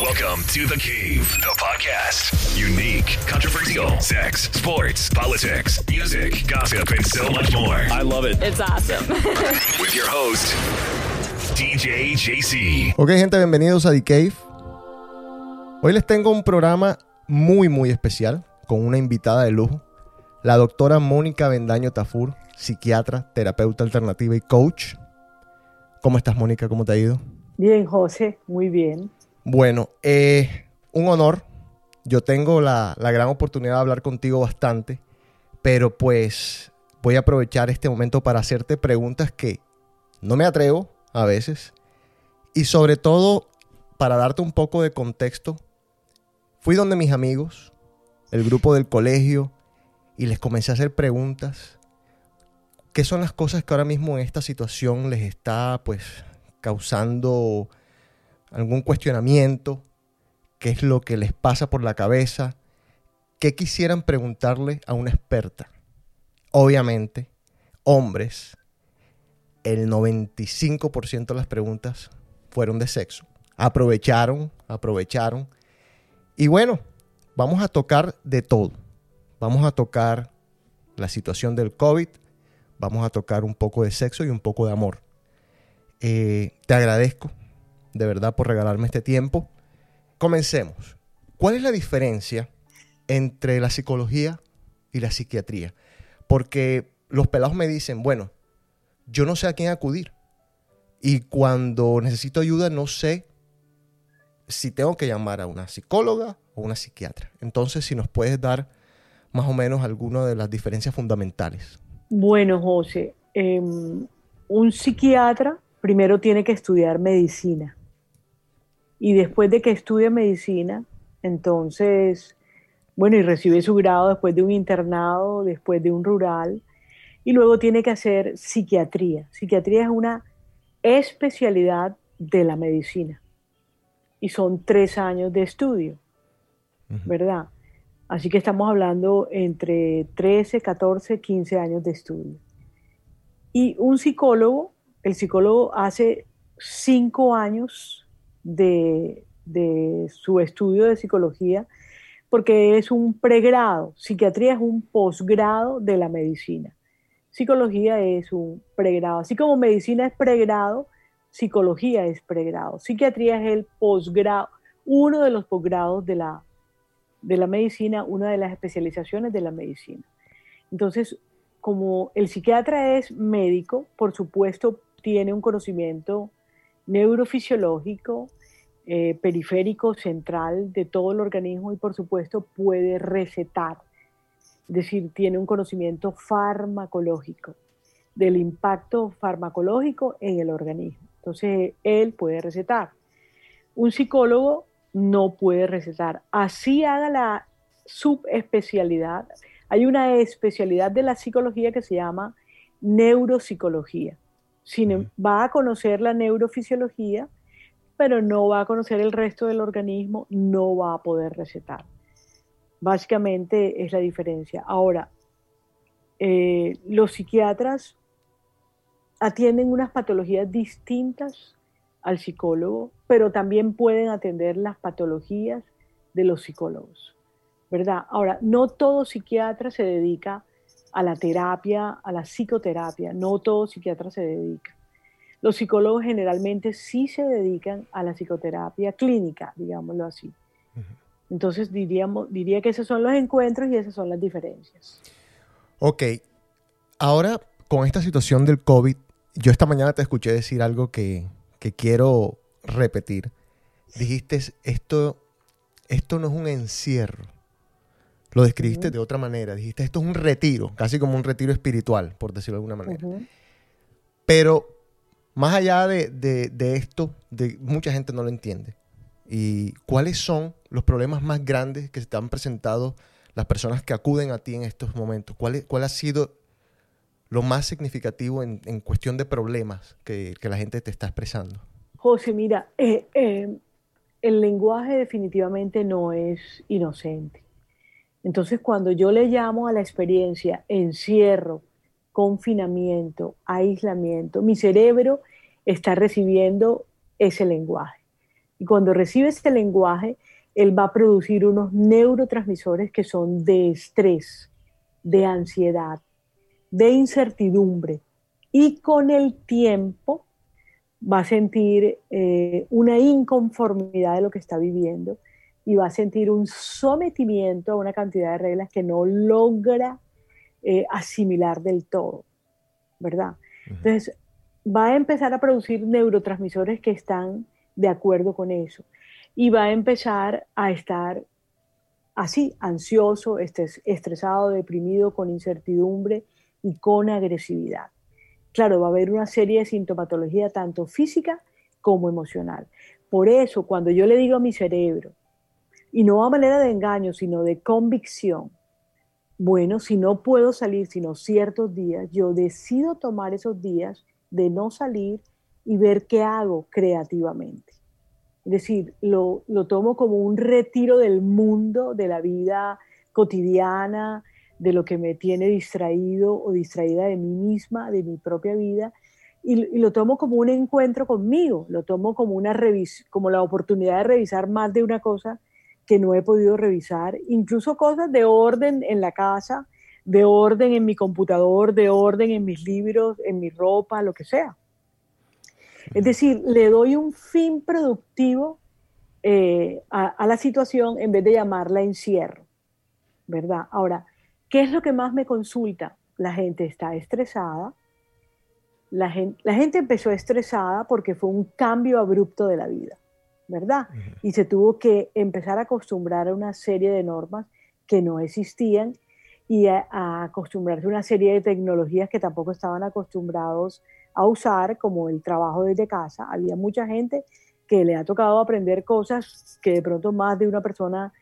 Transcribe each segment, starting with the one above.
Welcome to The Cave, the podcast. Unique, controversial, sex, sports, politics, music, gossip, and so much more. I love it. It's awesome. With your host, DJ JC. Ok, gente, bienvenidos a The Cave. Hoy les tengo un programa muy, muy especial con una invitada de lujo, la doctora Mónica Bendaño Tafur, psiquiatra, terapeuta alternativa y coach. ¿Cómo estás, Mónica? ¿Cómo te ha ido? Bien, José, muy bien. Bueno, eh, un honor. Yo tengo la, la gran oportunidad de hablar contigo bastante, pero pues voy a aprovechar este momento para hacerte preguntas que no me atrevo a veces y sobre todo para darte un poco de contexto. Fui donde mis amigos, el grupo del colegio, y les comencé a hacer preguntas. ¿Qué son las cosas que ahora mismo en esta situación les está pues causando algún cuestionamiento, qué es lo que les pasa por la cabeza, qué quisieran preguntarle a una experta. Obviamente, hombres, el 95% de las preguntas fueron de sexo. Aprovecharon, aprovecharon. Y bueno, vamos a tocar de todo. Vamos a tocar la situación del COVID, vamos a tocar un poco de sexo y un poco de amor. Eh, te agradezco de verdad por regalarme este tiempo. Comencemos. ¿Cuál es la diferencia entre la psicología y la psiquiatría? Porque los pelados me dicen, bueno, yo no sé a quién acudir. Y cuando necesito ayuda no sé si tengo que llamar a una psicóloga o una psiquiatra. Entonces, si nos puedes dar más o menos alguna de las diferencias fundamentales. Bueno, José, eh, un psiquiatra primero tiene que estudiar medicina. Y después de que estudia medicina, entonces, bueno, y recibe su grado después de un internado, después de un rural, y luego tiene que hacer psiquiatría. Psiquiatría es una especialidad de la medicina. Y son tres años de estudio, ¿verdad? Así que estamos hablando entre 13, 14, 15 años de estudio. Y un psicólogo, el psicólogo hace cinco años de, de su estudio de psicología, porque es un pregrado. Psiquiatría es un posgrado de la medicina. Psicología es un pregrado. Así como medicina es pregrado, psicología es pregrado. Psiquiatría es el posgrado, uno de los posgrados de la, de la medicina, una de las especializaciones de la medicina. Entonces, como el psiquiatra es médico, por supuesto, tiene un conocimiento neurofisiológico, eh, periférico, central de todo el organismo y por supuesto puede recetar. Es decir, tiene un conocimiento farmacológico del impacto farmacológico en el organismo. Entonces, él puede recetar. Un psicólogo no puede recetar. Así haga la subespecialidad. Hay una especialidad de la psicología que se llama neuropsicología. Sin, va a conocer la neurofisiología, pero no va a conocer el resto del organismo, no va a poder recetar. Básicamente es la diferencia. Ahora, eh, los psiquiatras atienden unas patologías distintas al psicólogo, pero también pueden atender las patologías de los psicólogos, ¿verdad? Ahora, no todo psiquiatra se dedica a la terapia, a la psicoterapia, no todo psiquiatra se dedica. Los psicólogos generalmente sí se dedican a la psicoterapia clínica, digámoslo así. Entonces diríamos, diría que esos son los encuentros y esas son las diferencias. Ok, ahora con esta situación del COVID, yo esta mañana te escuché decir algo que, que quiero repetir. Dijiste, esto, esto no es un encierro. Lo describiste de otra manera. Dijiste, esto es un retiro, casi como un retiro espiritual, por decirlo de alguna manera. Pero más allá de, de, de, esto, de, mucha gente no lo entiende. ¿Y cuáles son los problemas más grandes que se te han presentado las personas que acuden a ti en estos momentos? ¿Cuál, cuál ha sido lo más significativo en, en cuestión de problemas que, que, la gente te está expresando? José, mira, eh, eh, el lenguaje definitivamente no es inocente. Entonces, cuando yo le llamo a la experiencia encierro, confinamiento, aislamiento, mi cerebro está recibiendo ese lenguaje. Y cuando recibe ese lenguaje, él va a producir unos neurotransmisores que son de estrés, de ansiedad, de incertidumbre. Y con el tiempo va a sentir eh, una inconformidad de lo que está viviendo y va a sentir un sometimiento a una cantidad de reglas que no logra eh, asimilar del todo, ¿verdad? Entonces, va a empezar a producir neurotransmisores que están de acuerdo con eso y va a empezar a estar así, ansioso, estresado, deprimido, con incertidumbre y con agresividad. Claro, va a haber una serie de sintomatología tanto física como emocional. Por eso, cuando yo le digo a mi cerebro, y no a manera de engaño, sino de convicción. Bueno, si no puedo salir sino ciertos días, yo decido tomar esos días de no salir y ver qué hago creativamente. Es decir, lo, lo tomo como un retiro del mundo, de la vida cotidiana, de lo que me tiene distraído o distraída de mí misma, de mi propia vida, y, lo tomo como un encuentro conmigo, lo tomo como, una como la oportunidad de revisar más de una cosa que no he podido revisar, incluso cosas de orden en la casa, de orden en mi computador, de orden en mis libros, en mi ropa, lo que sea. Es decir, le doy un fin productivo eh, a, la situación en vez de llamarla encierro, ¿verdad? Ahora, ¿qué es lo que más me consulta? La gente está estresada. La gente, la gente empezó estresada porque fue un cambio abrupto de la vida. ¿Verdad? Y se tuvo que empezar a acostumbrar a una serie de normas que no existían y a, acostumbrarse a una serie de tecnologías que tampoco estaban acostumbrados a usar, como el trabajo desde casa. Había mucha gente que le ha tocado aprender cosas que de pronto más de una persona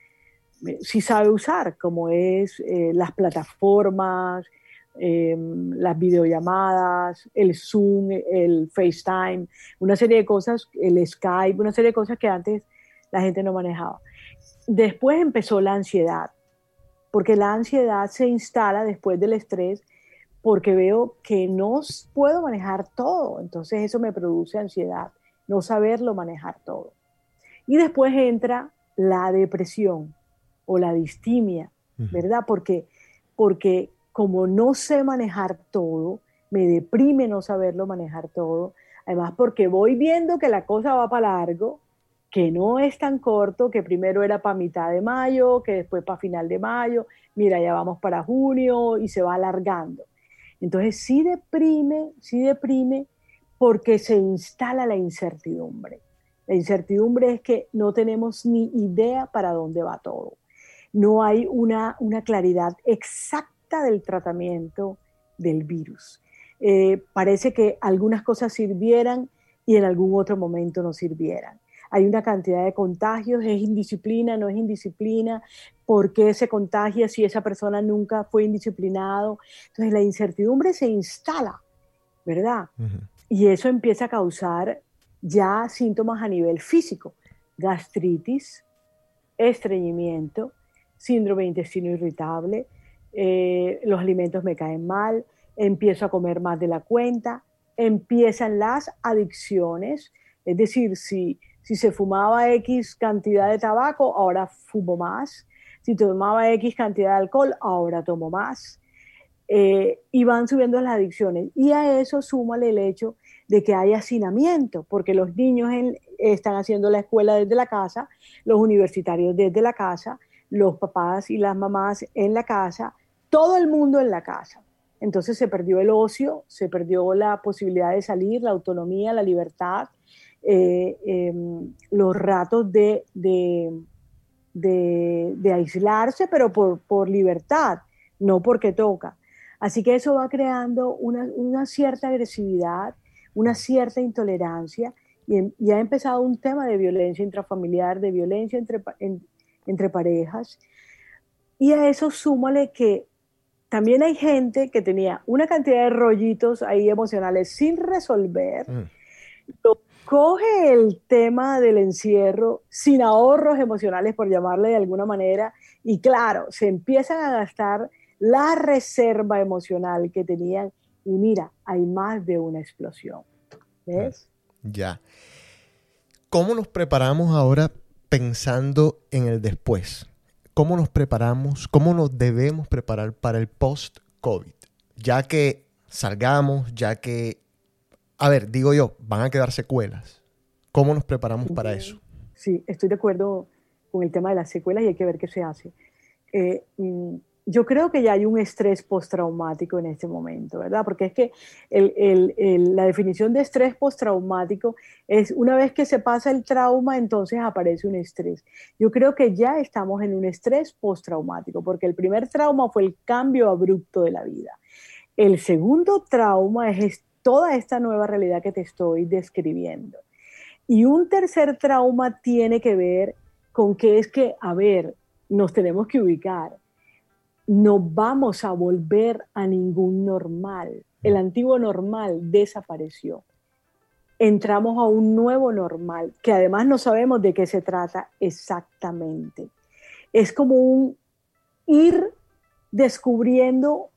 eh, sí sabe usar, como es eh, las plataformas, Em, las videollamadas, el Zoom, el FaceTime, una serie de cosas, el Skype, una serie de cosas que antes la gente no manejaba. Después empezó la ansiedad, porque la ansiedad se instala después del estrés porque veo que no puedo manejar todo, entonces eso me produce ansiedad, no saberlo manejar todo. Y después entra la depresión o la distimia, ¿verdad? Porque, porque como no sé manejar todo, me deprime no saberlo manejar todo. Además, porque voy viendo que la cosa va para largo, que no es tan corto, que primero era para mitad de mayo, que después para final de mayo, mira, ya vamos para junio y se va alargando. Entonces sí deprime, sí deprime porque se instala la incertidumbre. La incertidumbre es que no tenemos ni idea para dónde va todo. No hay una, una claridad exacta del tratamiento del virus. Eh, parece que algunas cosas sirvieran y en algún otro momento no sirvieran. Hay una cantidad de contagios, es indisciplina, no es indisciplina, por qué se contagia si esa persona nunca fue indisciplinado. Entonces la incertidumbre se instala, ¿verdad? Y eso empieza a causar ya síntomas a nivel físico, gastritis, estreñimiento, síndrome de intestino irritable, eh, los alimentos me caen mal, empiezo a comer más de la cuenta, empiezan las adicciones, es decir, si, si se fumaba X cantidad de tabaco, ahora fumo más, si tomaba X cantidad de alcohol, ahora tomo más. Eh, y van subiendo las adicciones. Y a eso súmale el hecho de que hay hacinamiento, porque los niños están haciendo la escuela desde la casa, los universitarios desde la casa, los papás y las mamás en la casa, todo el mundo en la casa. Entonces se perdió el ocio, se perdió la posibilidad de salir, la autonomía, la libertad, eh, em, los ratos de, de, aislarse, pero por, libertad, no porque toca. Así que eso va creando una, cierta agresividad, una cierta intolerancia y, ha empezado un tema de violencia intrafamiliar, de violencia entre, entre parejas. Y a eso súmale que también hay gente que tenía una cantidad de rollitos ahí emocionales sin resolver. Mm. Coge el tema del encierro sin ahorros emocionales, por llamarle de alguna manera, y claro, se empiezan a gastar la reserva emocional que tenían y mira, hay más de una explosión. ¿Ves? Ya. ¿Cómo nos preparamos ahora pensando en el después? ¿Cómo nos preparamos? ¿Cómo nos debemos preparar para el post-COVID? Ya que salgamos, ya que, a ver, digo yo, van a quedar secuelas. ¿Cómo nos preparamos para eso? Sí, estoy de acuerdo con el tema de las secuelas y hay que ver qué se hace. Eh, mm, yo creo que ya hay un estrés postraumático en este momento, ¿verdad? Porque es que la definición de estrés postraumático es una vez que se pasa el trauma, entonces aparece un estrés. Yo creo que ya estamos en un estrés postraumático, porque el primer trauma fue el cambio abrupto de la vida. El segundo trauma es toda esta nueva realidad que te estoy describiendo. Y un tercer trauma tiene que ver con que es que, a ver, nos tenemos que ubicar no vamos a volver a ningún normal. El antiguo normal desapareció. Entramos a un nuevo normal, que además no sabemos de qué se trata exactamente. Es como un ir descubriendo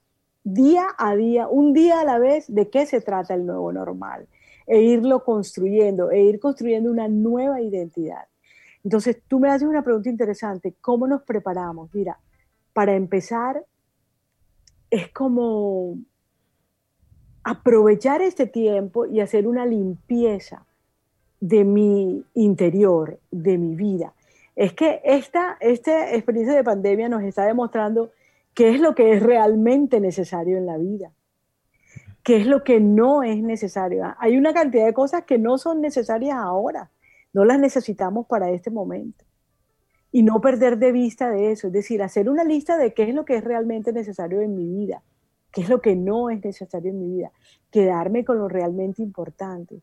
día a día, un día a la vez, de qué se trata el nuevo normal, e irlo construyendo, e ir construyendo una nueva identidad. Entonces, tú me haces una pregunta interesante, ¿cómo nos preparamos? Mira, para empezar, es como aprovechar este tiempo y hacer una limpieza de mi interior, de mi vida. Es que esta, esta experiencia de pandemia nos está demostrando qué es lo que es realmente necesario en la vida, qué es lo que no es necesario. Hay una cantidad de cosas que no son necesarias ahora, no las necesitamos para este momento y no perder de vista de eso, es decir, hacer una lista de qué es lo que es realmente necesario en mi vida, qué es lo que no es necesario en mi vida, quedarme con lo realmente importante,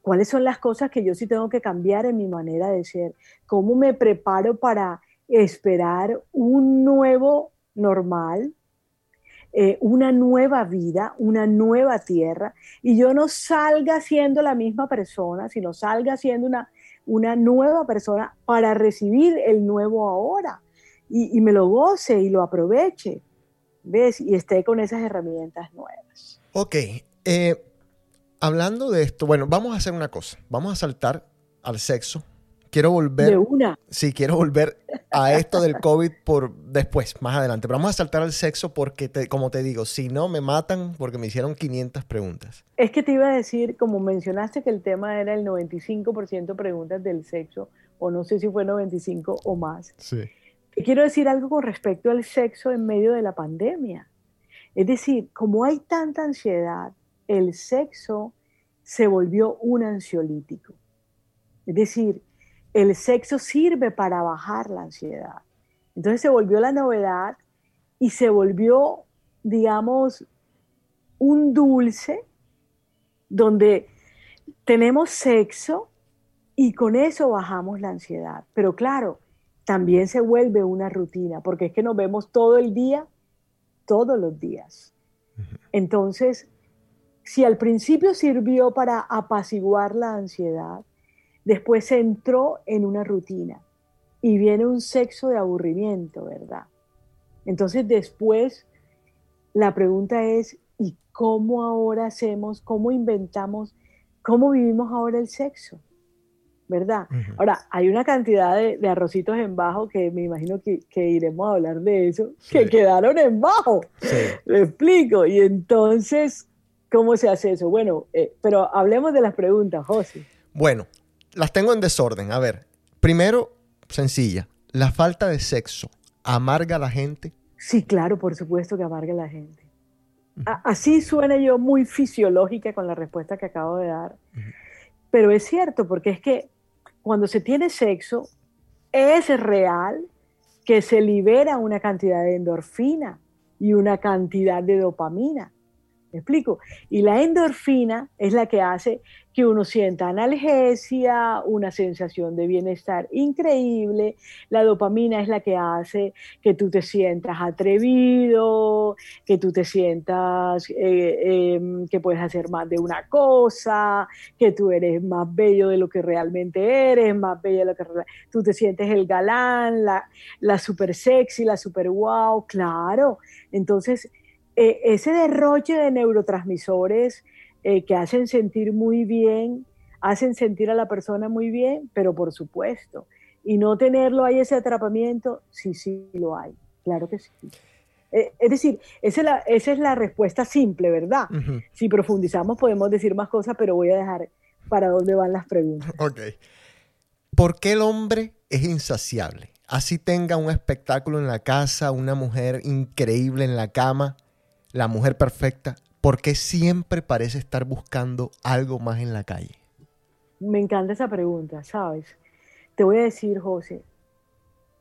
cuáles son las cosas que yo sí tengo que cambiar en mi manera de ser, cómo me preparo para esperar un nuevo normal, eh, una nueva vida, una nueva tierra, y yo no salga siendo la misma persona, sino salga siendo una una nueva persona para recibir el nuevo ahora y, me lo goce y lo aproveche, ¿ves? Y esté con esas herramientas nuevas. Ok, eh, hablando de esto, bueno, vamos a hacer una cosa, vamos a saltar al sexo quiero volver. De una. Sí, quiero volver a esto del COVID por después, más adelante. Pero vamos a saltar al sexo porque, como te digo, si no me matan porque me hicieron 500 preguntas. Es que te iba a decir, como mencionaste que el tema era el 95% preguntas del sexo, o no sé si fue 95 o más. Sí. Quiero decir algo con respecto al sexo en medio de la pandemia. Es decir, como hay tanta ansiedad, el sexo se volvió un ansiolítico. Es decir, el sexo sirve para bajar la ansiedad. Entonces se volvió la novedad y se volvió, digamos, un dulce donde tenemos sexo y con eso bajamos la ansiedad. Pero claro, también se vuelve una rutina, porque es que nos vemos todo el día, todos los días. Entonces, si al principio sirvió para apaciguar la ansiedad, Después entró en una rutina y viene un sexo de aburrimiento, ¿verdad? Entonces después la pregunta es, ¿y cómo ahora hacemos, cómo inventamos, cómo vivimos ahora el sexo? ¿Verdad? Ahora, hay una cantidad de, arrocitos en bajo que me imagino que, iremos a hablar de eso, que quedaron en bajo. Sí. Lo explico. Y entonces, ¿cómo se hace eso? Bueno, eh, pero hablemos de las preguntas, José. Bueno, las tengo en desorden. A ver, primero, sencilla. La falta de sexo amarga a la gente. Sí, claro, por supuesto que amarga a la gente. Así suena yo muy fisiológica con la respuesta que acabo de dar. Pero es cierto, porque es que cuando se tiene sexo, es real que se libera una cantidad de endorfina y una cantidad de dopamina. ¿Me explico? Y la endorfina es la que hace que uno sienta analgesia, una sensación de bienestar increíble. La dopamina es la que hace que tú te sientas atrevido, que tú te sientas eh, em, que puedes hacer más de una cosa, que tú eres más bello de lo que realmente eres, más bello de lo que tú te sientes el galán, la, la super sexy, la super wow, claro. Entonces, eh, ese derroche de neurotransmisores eh, que hacen sentir muy bien hacen sentir a la persona muy bien, pero por supuesto. Y no tenerlo ahí ese atrapamiento, sí, sí lo hay, claro que sí. Eh, es decir, esa es, la, esa es la respuesta simple, ¿verdad? Si profundizamos podemos decir más cosas, pero voy a dejar para dónde van las preguntas. Ok. ¿Por qué el hombre es insaciable? Así tenga un espectáculo en la casa, una mujer increíble en la cama, la mujer perfecta, ¿por qué siempre parece estar buscando algo más en la calle? Me encanta esa pregunta, ¿sabes? Te voy a decir, José,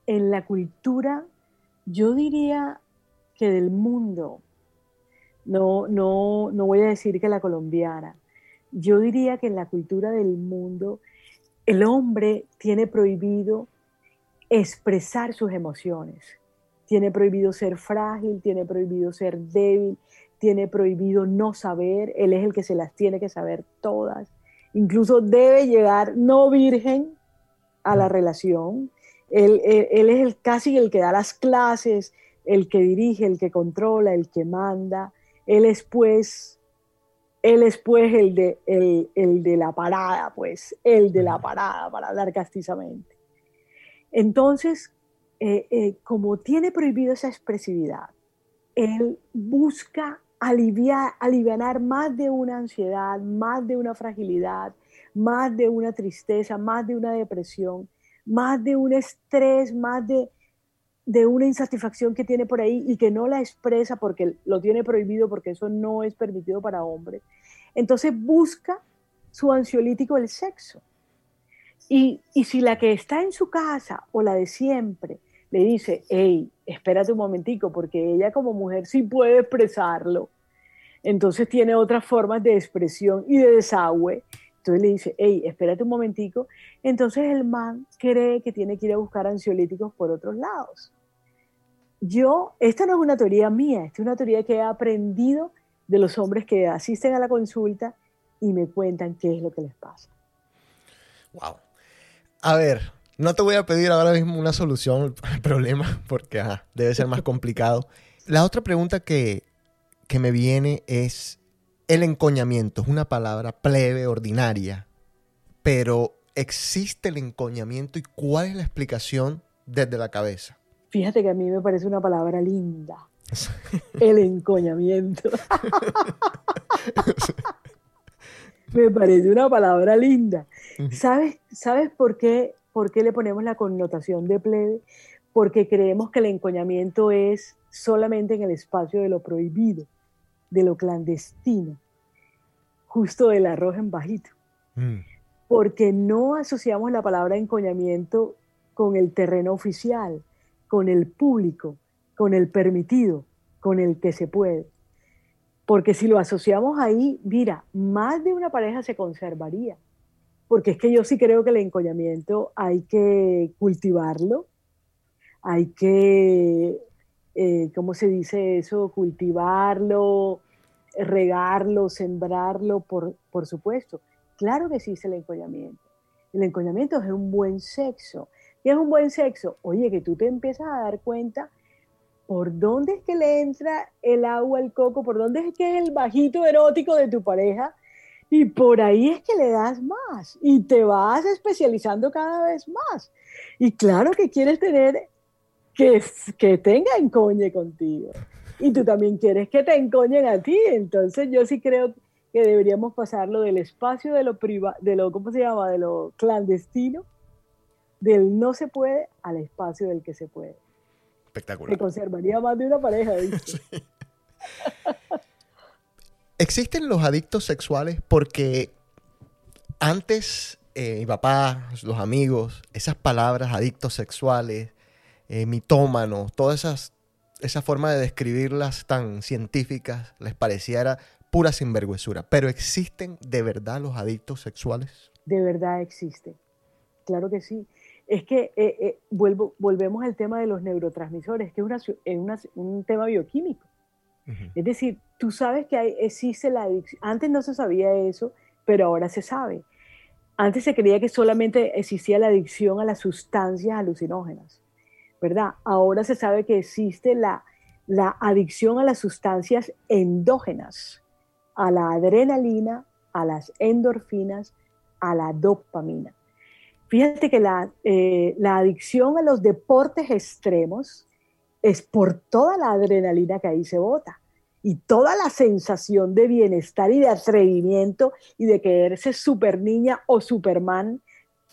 en la cultura, yo diría que del mundo, no, no, no voy a decir que la colombiana, yo diría que en la cultura del mundo el hombre tiene prohibido expresar sus emociones, tiene prohibido ser frágil, tiene prohibido ser débil, tiene prohibido no saber, él es el que se las tiene que saber todas, incluso debe llegar no virgen a la relación, él, él es el, casi el que da las clases, el que dirige, el que controla, el que manda. Él es pues, él es pues el de, el, de la parada, pues, el de la parada, para hablar castizamente. Entonces, eh, eh, como tiene prohibido esa expresividad, él busca aliviar, aliviar más de una ansiedad, más de una fragilidad, más de una tristeza, más de una depresión, más de un estrés, más de, de una insatisfacción que tiene por ahí y que no la expresa porque lo tiene prohibido, porque eso no es permitido para hombres. Entonces busca su ansiolítico el sexo. Y, y si la que está en su casa o la de siempre le dice, hey, espérate un momentico, porque ella como mujer sí puede expresarlo, entonces tiene otras formas de expresión y de desagüe. Entonces le dice, hey, espérate un momentico. Entonces el man cree que tiene que ir a buscar ansiolíticos por otros lados. Yo, esta no es una teoría mía, esta es una teoría que he aprendido de los hombres que asisten a la consulta y me cuentan qué es lo que les pasa. Wow. A ver, no te voy a pedir ahora mismo una solución al problema porque debe ser más complicado. La otra pregunta que, que me viene es el encoñamiento. Es una palabra plebe, ordinaria, pero ¿existe el encoñamiento y cuál es la explicación desde la cabeza? Fíjate que a mí me parece una palabra linda. El encoñamiento. me parece una palabra linda. ¿Sabes, ¿Sabes por, qué, por qué le ponemos la connotación de plebe? Porque creemos que el encoñamiento es solamente en el espacio de lo prohibido, de lo clandestino, justo del arroz en bajito. Mm. Porque no asociamos la palabra encoñamiento con el terreno oficial con el público, con el permitido, con el que se puede. Porque si lo asociamos ahí, mira, más de una pareja se conservaría. Porque es que yo sí creo que el encollamiento hay que cultivarlo, hay que, eh, ¿cómo se dice eso? Cultivarlo, regarlo, sembrarlo, por, por supuesto. Claro que existe el encollamiento. El encollamiento es un buen sexo, ¿Qué es un buen sexo? Oye, que tú te empiezas a dar cuenta por dónde es que le entra el agua al coco, por dónde es que es el bajito erótico de tu pareja y por ahí es que le das más y te vas especializando cada vez más. Y claro que quieres tener que, que tenga encoñe contigo. Y tú también quieres que te encoñen a ti. Entonces yo sí creo que deberíamos pasarlo del espacio de lo privado, de lo, ¿cómo se llama? De lo clandestino del no se puede al espacio del que se puede. Espectacular. Se conservaría más de una pareja. ¿Existen los adictos sexuales? Porque antes eh, mi papá, los amigos, esas palabras, adictos sexuales, eh, mitómanos, todas esas, esa forma de describirlas tan científicas, les pareciera pura sinvergüenzura. Pero ¿existen de verdad los adictos sexuales? De verdad existen. Claro que sí es que eh, eh, vuelvo, volvemos al tema de los neurotransmisores, que es, un tema bioquímico. Es decir, tú sabes que hay, existe la adicción. Antes no se sabía eso, pero ahora se sabe. Antes se creía que solamente existía la adicción a las sustancias alucinógenas, ¿verdad? Ahora se sabe que existe la, la adicción a las sustancias endógenas, a la adrenalina, a las endorfinas, a la dopamina. Fíjate que la, eh, la adicción a los deportes extremos es por toda la adrenalina que ahí se bota y toda la sensación de bienestar y de atrevimiento y de quererse super niña o superman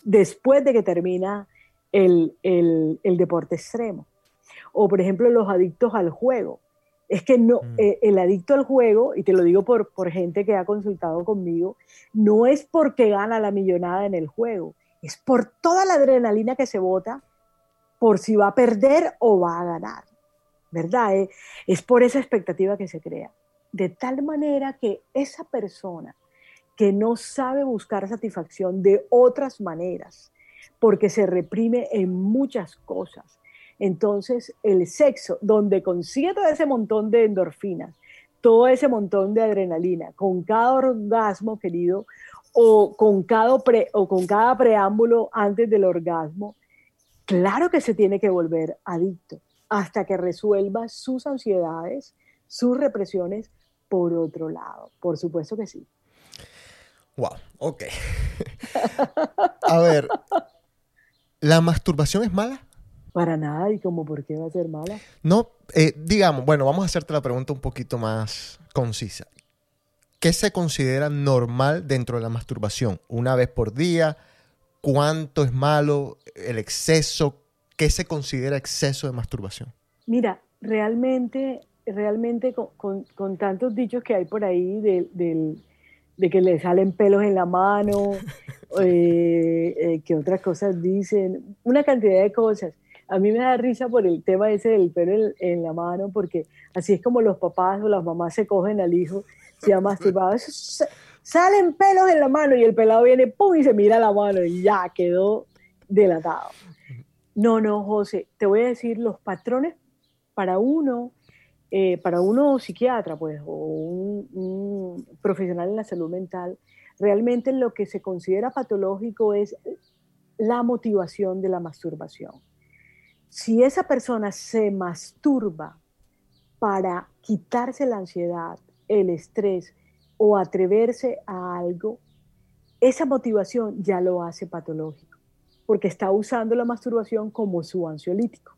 después de que termina el, deporte extremo. O por ejemplo los adictos al juego. Es que no, mm. eh, el adicto al juego, y te lo digo por, por gente que ha consultado conmigo, no es porque gana la millonada en el juego, es por toda la adrenalina que se bota por si va a perder o va a ganar. ¿Verdad? Eh, es por esa expectativa que se crea. De tal manera que esa persona que no sabe buscar satisfacción de otras maneras, porque se reprime en muchas cosas, entonces el sexo, donde consigue todo ese montón de endorfinas, todo ese montón de adrenalina, con cada orgasmo querido, o con cada, o con cada preámbulo antes del orgasmo, claro que se tiene que volver adicto hasta que resuelva sus ansiedades, sus represiones por otro lado. Por supuesto que sí. Wow, ok. A ver, ¿la masturbación es mala? Para nada, ¿y cómo por qué va a ser mala? No, eh, digamos, bueno, vamos a hacerte la pregunta un poquito más concisa. ¿Qué se considera normal dentro de la masturbación? ¿Una vez por día? ¿Cuánto es malo? ¿El exceso? ¿Qué se considera exceso de masturbación? Mira, realmente, realmente con, tantos dichos que hay por ahí de, que le salen pelos en la mano, eh, eh, que otras cosas dicen, una cantidad de cosas. A mí me da risa por el tema ese del pelo en, la mano, porque así es como los papás o las mamás se cogen al hijo, se ha masturbado. salen pelos en la mano y el pelado viene, ¡pum! y se mira la mano y ya quedó delatado. No, no, José, te voy a decir los patrones para uno, eh, para uno psiquiatra, pues, o un, profesional en la salud mental, realmente lo que se considera patológico es la motivación de la masturbación. Si esa persona se masturba para quitarse la ansiedad, el estrés o atreverse a algo, esa motivación ya lo hace patológico porque está usando la masturbación como su ansiolítico,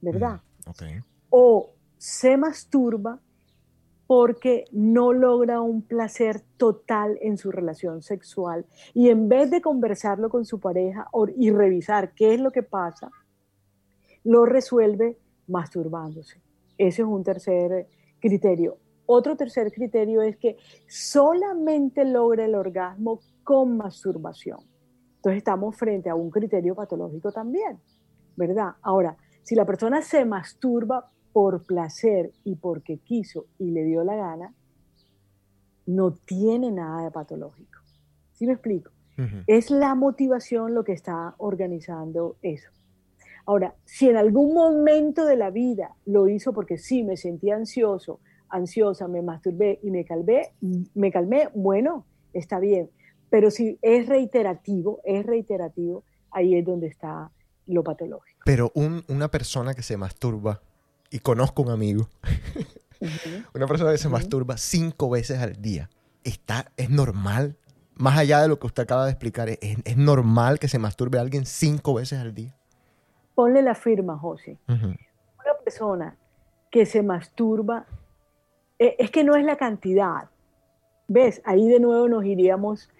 ¿verdad? Mm, o se masturba porque no logra un placer total en su relación sexual y en vez de conversarlo con su pareja y revisar qué es lo que pasa, lo resuelve masturbándose. Ese es un tercer criterio. Otro tercer criterio es que solamente logra el orgasmo con masturbación. Entonces estamos frente a un criterio patológico también, ¿verdad? Ahora, si la persona se masturba por placer y porque quiso y le dio la gana, no tiene nada de patológico. ¿Sí me explico? Es la motivación lo que está organizando eso. Ahora, si en algún momento de la vida lo hizo porque sí, me sentía ansioso, ansiosa, me masturbé y me calmé, me calmé, bueno, está bien. Pero si es reiterativo, es reiterativo, ahí es donde está lo patológico. Pero una persona que se masturba, y conozco un amigo, una persona que se masturba cinco veces al día, ¿está, ¿es normal? Más allá de lo que usted acaba de explicar, ¿es, normal que se masturbe alguien cinco veces al día? Ponle la firma, José. Una persona que se masturba, eh, es que no es la cantidad. ¿Ves? Ahí de nuevo nos iríamos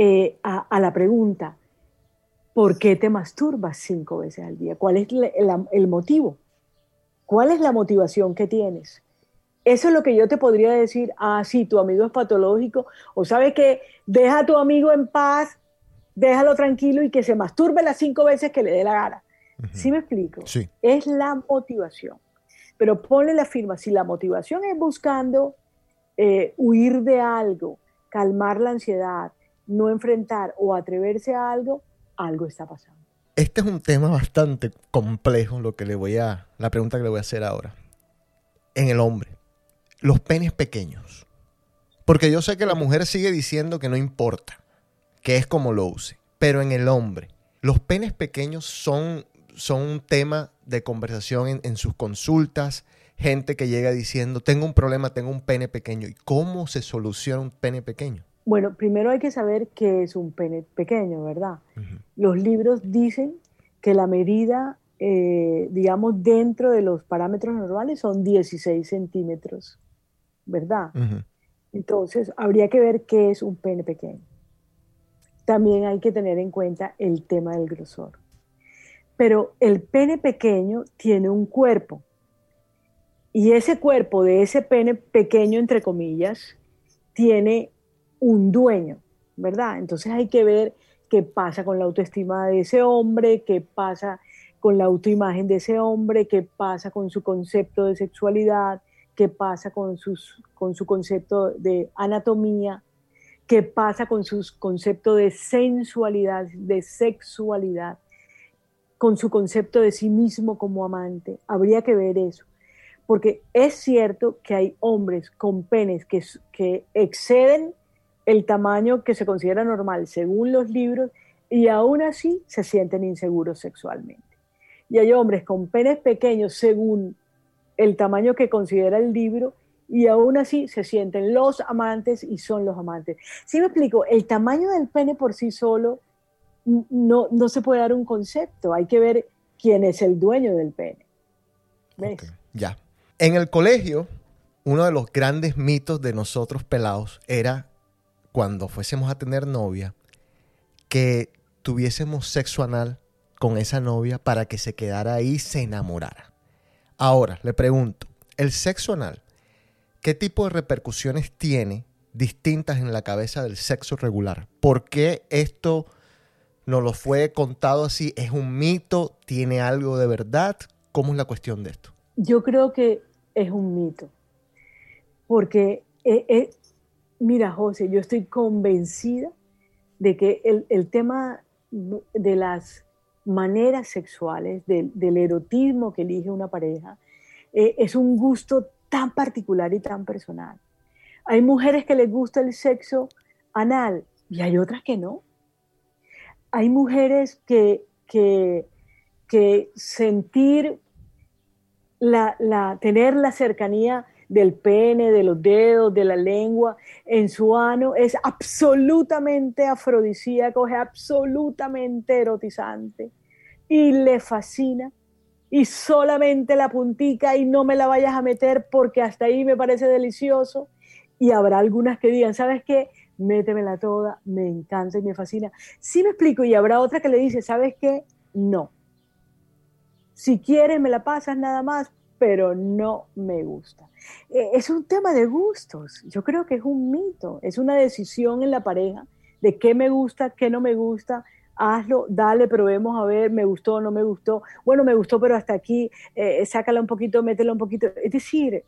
eh, a, la pregunta, ¿por qué te masturbas cinco veces al día? ¿Cuál es el motivo? ¿Cuál es la motivación que tienes? Eso es lo que yo te podría decir, ah, sí, tu amigo es patológico, o sabes que deja a tu amigo en paz, déjalo tranquilo y que se masturbe las cinco veces que le dé la gana. ¿Sí me explico? Sí. Es la motivación. Pero ponle la firma, si la motivación es buscando eh, huir de algo, calmar la ansiedad, no enfrentar o atreverse a algo, algo está pasando. Este es un tema bastante complejo, lo que le voy a, la pregunta que le voy a hacer ahora. En el hombre, los penes pequeños. Porque yo sé que la mujer sigue diciendo que no importa, que es como lo use. Pero en el hombre, los penes pequeños son, son un tema de conversación en, en sus consultas. Gente que llega diciendo, tengo un problema, tengo un pene pequeño. ¿Y cómo se soluciona un pene pequeño? Bueno, primero hay que saber qué es un pene pequeño, ¿verdad? Los libros dicen que la medida, eh, digamos, dentro de los parámetros normales son 16 centímetros, ¿verdad? Entonces, habría que ver qué es un pene pequeño. También hay que tener en cuenta el tema del grosor. Pero el pene pequeño tiene un cuerpo. Y ese cuerpo de ese pene pequeño, entre comillas, tiene un dueño, ¿verdad? Entonces hay que ver qué pasa con la autoestima de ese hombre, qué pasa con la autoimagen de ese hombre, qué pasa con su concepto de sexualidad, qué pasa con, sus, con su concepto de anatomía, qué pasa con su concepto de sensualidad, de sexualidad, con su concepto de sí mismo como amante. Habría que ver eso. Porque es cierto que hay hombres con penes que, que exceden el tamaño que se considera normal según los libros y aún así se sienten inseguros sexualmente. Y hay hombres con penes pequeños según el tamaño que considera el libro y aún así se sienten los amantes y son los amantes. Si me explico, el tamaño del pene por sí solo no, no se puede dar un concepto, hay que ver quién es el dueño del pene. Ya. En el colegio, uno de los grandes mitos de nosotros pelados era cuando fuésemos a tener novia, que tuviésemos sexo anal con esa novia para que se quedara ahí y se enamorara. Ahora, le pregunto, ¿el sexo anal qué tipo de repercusiones tiene distintas en la cabeza del sexo regular? ¿Por qué esto nos lo fue contado así? ¿Es un mito? ¿Tiene algo de verdad? ¿Cómo es la cuestión de esto? Yo creo que es un mito, porque eh, eh, Mira, José, yo estoy convencida de que el, tema de las maneras sexuales, del, erotismo que elige una pareja, eh, es un gusto tan particular y tan personal. Hay mujeres que les gusta el sexo anal y hay otras que no. Hay mujeres que, que, sentir la, tener la cercanía del pene, de los dedos, de la lengua, en su ano, es absolutamente afrodisíaco, es absolutamente erotizante y le fascina. Y solamente la puntica y no me la vayas a meter porque hasta ahí me parece delicioso. Y habrá algunas que digan, ¿sabes qué? Métemela toda, me encanta y me fascina. Sí me explico y habrá otra que le dice, ¿sabes qué? No. Si quieres me la pasas nada más, pero no me gusta. Eh, es un tema de gustos. Yo creo que es un mito. Es una decisión en la pareja de qué me gusta, qué no me gusta. Hazlo, dale, probemos a ver, me gustó, no me gustó. Bueno, me gustó, pero hasta aquí, eh, sácala un poquito, métela un poquito. Es decir,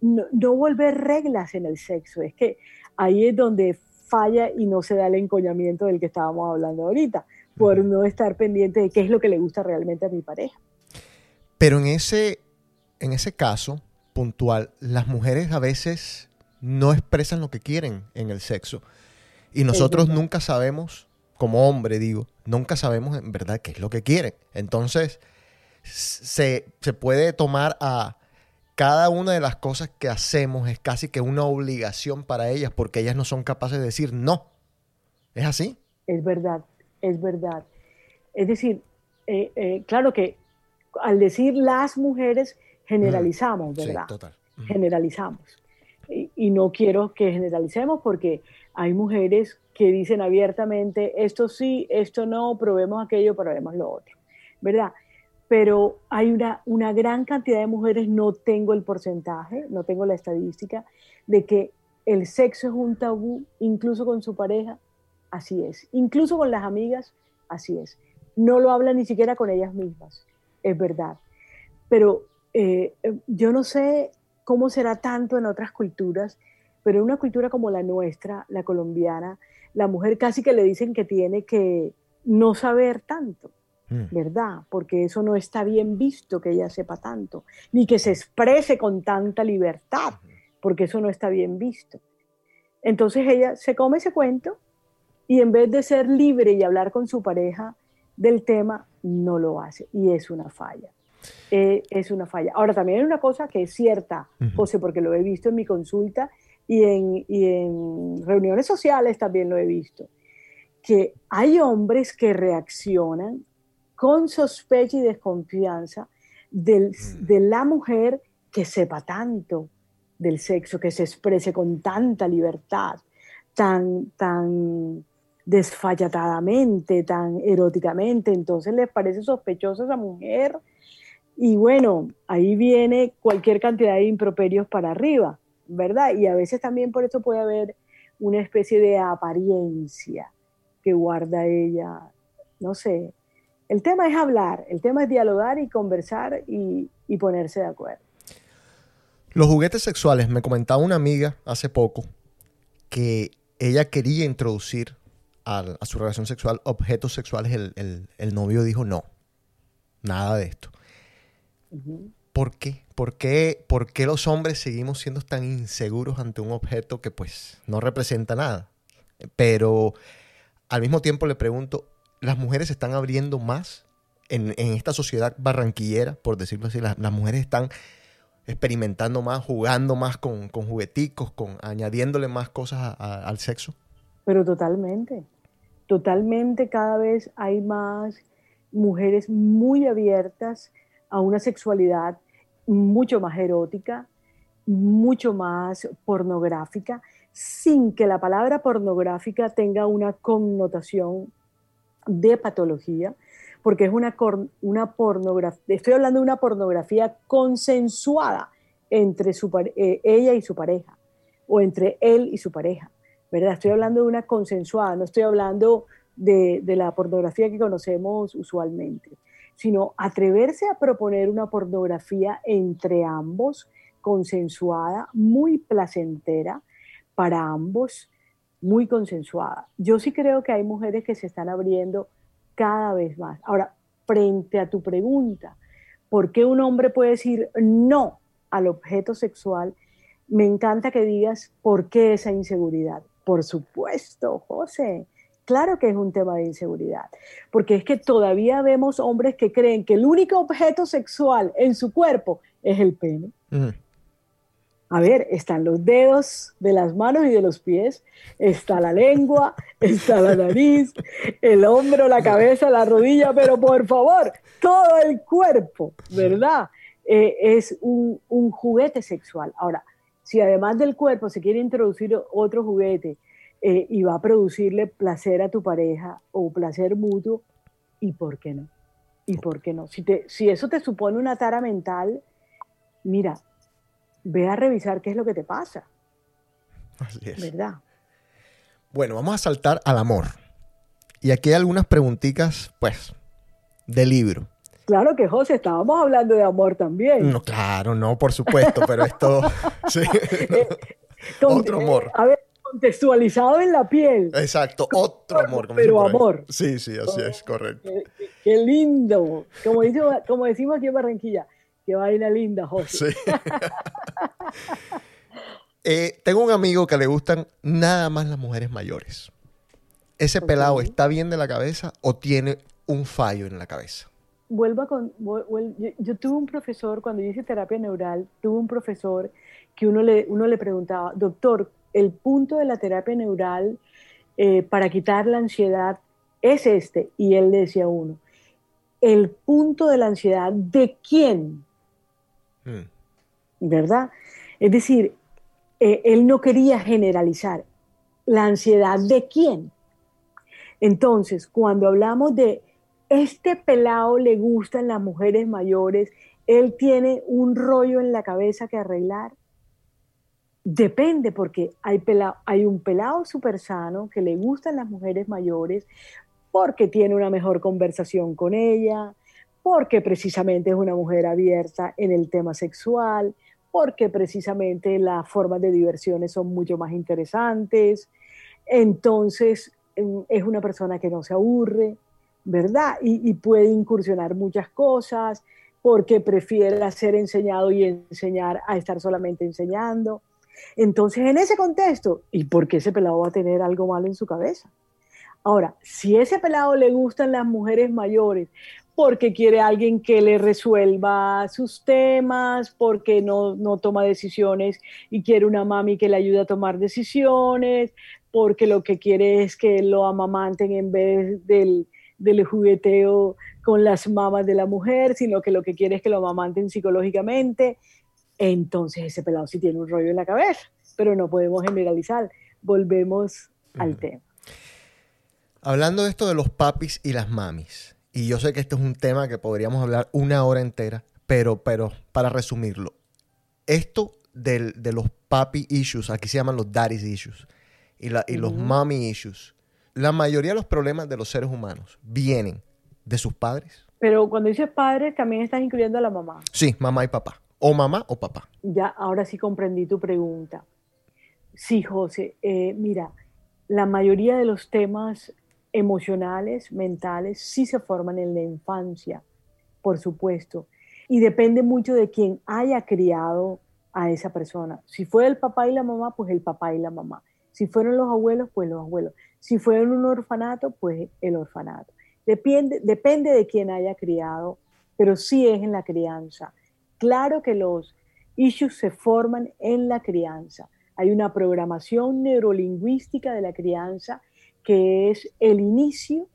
no, no volver reglas en el sexo. Es que ahí es donde falla y no se da el encoñamiento del que estábamos hablando ahorita, por no estar pendiente de qué es lo que le gusta realmente a mi pareja. Pero en ese, en ese caso, puntual, las mujeres a veces no expresan lo que quieren en el sexo. Y nosotros nunca sabemos, como hombre digo, nunca sabemos en verdad qué es lo que quieren. Entonces, se, puede tomar a cada una de las cosas que hacemos es casi que una obligación para ellas porque ellas no son capaces de decir no. ¿Es así? Es verdad, es verdad. Es decir, eh, eh, claro que al decir las mujeres, generalizamos, ¿verdad? Sí, total. Generalizamos. Y, no quiero que generalicemos porque hay mujeres que dicen abiertamente, esto sí, esto no, probemos aquello, probemos lo otro, ¿verdad? Pero hay una, una gran cantidad de mujeres, no tengo el porcentaje, no tengo la estadística, de que el sexo es un tabú, incluso con su pareja, así es. Incluso con las amigas, así es. No lo hablan ni siquiera con ellas mismas, es verdad. Pero eh, eh, yo no sé cómo será tanto en otras culturas, pero en una cultura como la nuestra, la colombiana, la mujer casi que le dicen que tiene que no saber tanto, mm. ¿verdad? Porque eso no está bien visto que ella sepa tanto, ni que se exprese con tanta libertad, porque eso no está bien visto. Entonces ella se come ese cuento y en vez de ser libre y hablar con su pareja del tema, no lo hace y es una falla. Eh, es una falla. Ahora, también hay una cosa que es cierta, José, porque lo he visto en mi consulta y en, y en reuniones sociales también lo he visto, que hay hombres que reaccionan con sospecha y desconfianza del, mm. de la mujer que sepa tanto del sexo, que se exprese con tanta libertad, tan, tan desfallatadamente, tan eróticamente. Entonces les parece sospechosa esa mujer. Y bueno, ahí viene cualquier cantidad de improperios para arriba, ¿verdad? Y a veces también por eso puede haber una especie de apariencia que guarda ella, no sé. El tema es hablar, el tema es dialogar y conversar y, ponerse de acuerdo. Los juguetes sexuales, me comentaba una amiga hace poco que ella quería introducir a, su relación sexual objetos sexuales. El, novio dijo no, nada de esto. ¿Por qué? ¿Por qué? ¿Por qué los hombres seguimos siendo tan inseguros ante un objeto que pues no representa nada? Pero al mismo tiempo le pregunto, ¿las mujeres se están abriendo más en, esta sociedad barranquillera, por decirlo así? las mujeres están experimentando más, jugando más con, con jugueticos, con, añadiéndole más cosas al sexo? Pero totalmente, totalmente cada vez hay más mujeres muy abiertas a una sexualidad mucho más erótica, mucho más pornográfica, sin que la palabra pornográfica tenga una connotación de patología, porque es una, una pornografía, estoy hablando de una pornografía consensuada entre su, eh, ella y su pareja, o entre él y su pareja, ¿verdad? Estoy hablando de una consensuada, no estoy hablando de, de la pornografía que conocemos usualmente, sino atreverse a proponer una pornografía entre ambos, consensuada, muy placentera para ambos, muy consensuada. Yo sí creo que hay mujeres que se están abriendo cada vez más. Ahora, frente a tu pregunta, ¿por qué un hombre puede decir no al objeto sexual? Me encanta que digas por qué esa inseguridad. Por supuesto, José. Claro que es un tema de inseguridad, porque es que todavía vemos hombres que creen que el único objeto sexual en su cuerpo es el pene. A ver, están los dedos de las manos y de los pies, está la lengua, está la nariz, el hombro, la cabeza, la rodilla, pero por favor, todo el cuerpo, ¿verdad? Eh, es un, juguete sexual. Ahora, si además del cuerpo se quiere introducir otro juguete eh, y va a producirle placer a tu pareja o placer mutuo, ¿y por qué no? ¿Y por qué no? Si, te, si eso te supone una tara mental, mira, ve a revisar qué es lo que te pasa. Así es. ¿Verdad? Bueno, vamos a saltar al amor. Y aquí hay algunas preguntitas, pues, de libro. Claro que José, estábamos hablando de amor también. No, claro, no, por supuesto, pero esto. sí. Eh, otro amor. A ver, contextualizado en la piel. Exacto, otro amor. pero amor. Sí, sí, así es, correcto. Qué, lindo. Como, como decimos aquí en Barranquilla, Qué vaina linda, José. Eh, tengo un amigo que le gustan nada más las mujeres mayores. ¿Ese pelado está bien de la cabeza o tiene un fallo en la cabeza? Vuelva con. yo, tuve un profesor, cuando yo hice terapia neural, tuve un profesor que uno le, uno le preguntaba, doctor, el punto de la terapia neural eh, para quitar la ansiedad es este. Y él le decía a uno, el punto de la ansiedad de quién Mm. ¿Verdad? Es decir, eh, él no quería generalizar. ¿La ansiedad de quién? Entonces, cuando hablamos de este pelado le gustan las mujeres mayores, él tiene un rollo en la cabeza que arreglar. Depende, porque hay, un pelado súper sano que le gustan las mujeres mayores porque tiene una mejor conversación con ella, porque precisamente es una mujer abierta en el tema sexual, porque precisamente las formas de diversiones son mucho más interesantes. Entonces em, es una persona que no se aburre, ¿verdad? Y, puede incursionar muchas cosas porque prefiere ser enseñado y enseñar a estar solamente enseñando. Entonces, en ese contexto, ¿y por qué ese pelado va a tener algo malo en su cabeza? Ahora, si ese pelado le gustan las mujeres mayores porque quiere alguien que le resuelva sus temas, porque no, no toma decisiones y quiere una mami que le ayude a tomar decisiones, porque lo que quiere es que lo amamanten en vez del, del jugueteo con las mamas de la mujer, sino que lo que quiere es que lo amamanten psicológicamente. Entonces ese pelado sí tiene un rollo en la cabeza, pero no podemos generalizar. Volvemos al tema. Hablando de esto de los papis y las mamis, y yo sé que este es un tema que podríamos hablar una hora entera, pero, pero para resumirlo, esto de los papi issues, aquí se llaman los daddy's issues, y, la, y los mommy issues, la mayoría de los problemas de los seres humanos vienen de sus padres. Pero cuando dices padres, también estás incluyendo a la mamá. Sí, mamá y papá. O mamá o papá. Ya, ahora sí comprendí tu pregunta. Sí, José, eh, mira, la mayoría de los temas emocionales, mentales, sí se forman en la infancia, por supuesto. Y depende mucho de quién haya criado a esa persona. Si fue el papá y la mamá, pues el papá y la mamá. Si fueron los abuelos, pues los abuelos. Si fueron un orfanato, pues el orfanato. Depende, depende de quién haya criado, pero sí es en la crianza. Claro que los issues se forman en la crianza. Hay una programación neurolingüística de la crianza que es el inicio